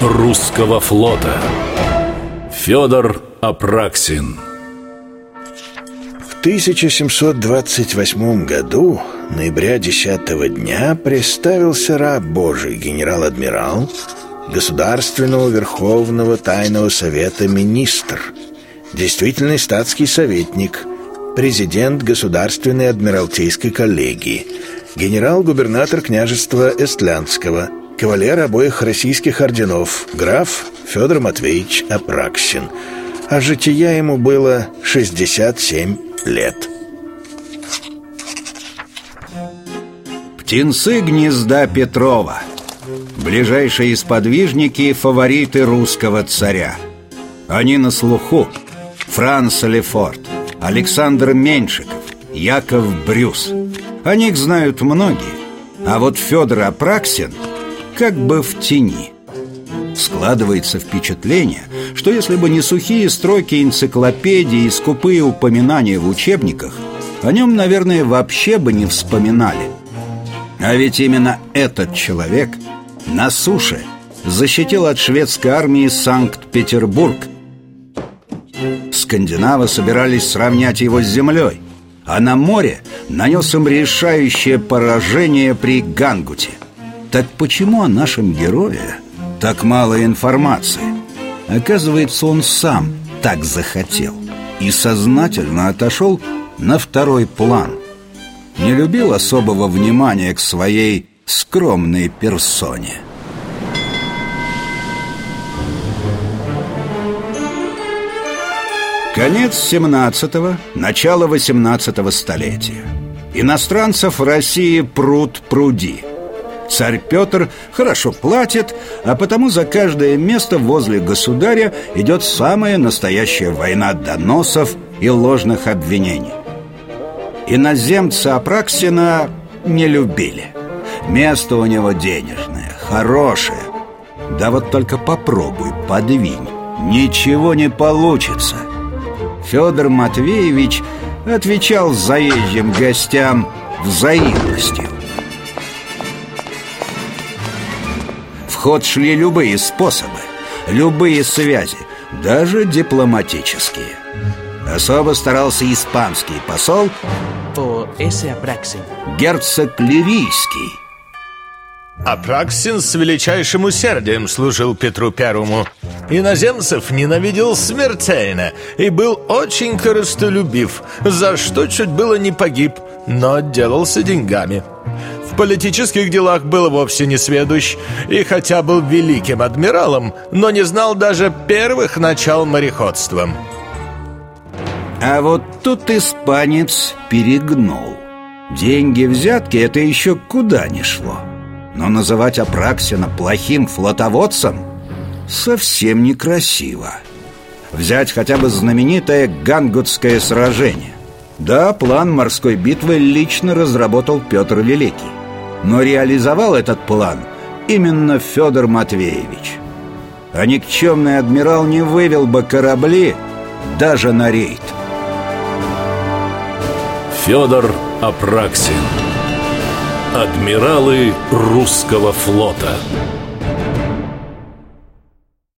русского флота. Федор Апраксин. В 1728 году, ноября 10 дня, представился раб Божий, генерал-адмирал Государственного Верховного Тайного Совета министр, действительный статский советник, президент Государственной Адмиралтейской коллегии, генерал-губернатор княжества Эстлянского, кавалер обоих российских орденов, граф Федор Матвеевич Апраксин. А жития ему было 67 лет. Птенцы гнезда Петрова. Ближайшие сподвижники и фавориты русского царя. Они на слуху. Франц Лефорт, Александр Меньшиков, Яков Брюс. О них знают многие. А вот Федор Апраксин как бы в тени Складывается впечатление, что если бы не сухие строки энциклопедии и скупые упоминания в учебниках О нем, наверное, вообще бы не вспоминали а ведь именно этот человек на суше защитил от шведской армии Санкт-Петербург. Скандинавы собирались сравнять его с землей, а на море нанес им решающее поражение при Гангуте. Так почему о нашем герое так мало информации? Оказывается, он сам так захотел и сознательно отошел на второй план – не любил особого внимания к своей скромной персоне. Конец 17-го, начало 18-го столетия. Иностранцев в России пруд пруди. Царь Петр хорошо платит, а потому за каждое место возле государя идет самая настоящая война доносов и ложных обвинений. Иноземца Апраксина не любили. Место у него денежное, хорошее. Да вот только попробуй, подвинь. Ничего не получится. Федор Матвеевич отвечал заезжим гостям взаимностью ход шли любые способы, любые связи, даже дипломатические Особо старался испанский посол Герцог Ливийский Апраксин с величайшим усердием служил Петру Первому. Иноземцев ненавидел смертельно и был очень корыстолюбив, за что чуть было не погиб, но отделался деньгами. Политических делах был вовсе не сведущ, и хотя был великим адмиралом, но не знал даже первых начал мореходства. А вот тут испанец перегнул. Деньги взятки — это еще куда ни шло. Но называть Апраксина плохим флотоводцем совсем некрасиво. Взять хотя бы знаменитое Гангутское сражение. Да, план морской битвы лично разработал Петр Великий Но реализовал этот план именно Федор Матвеевич. А никчемный адмирал не вывел бы корабли даже на рейд. Федор Апраксин. Адмиралы русского флота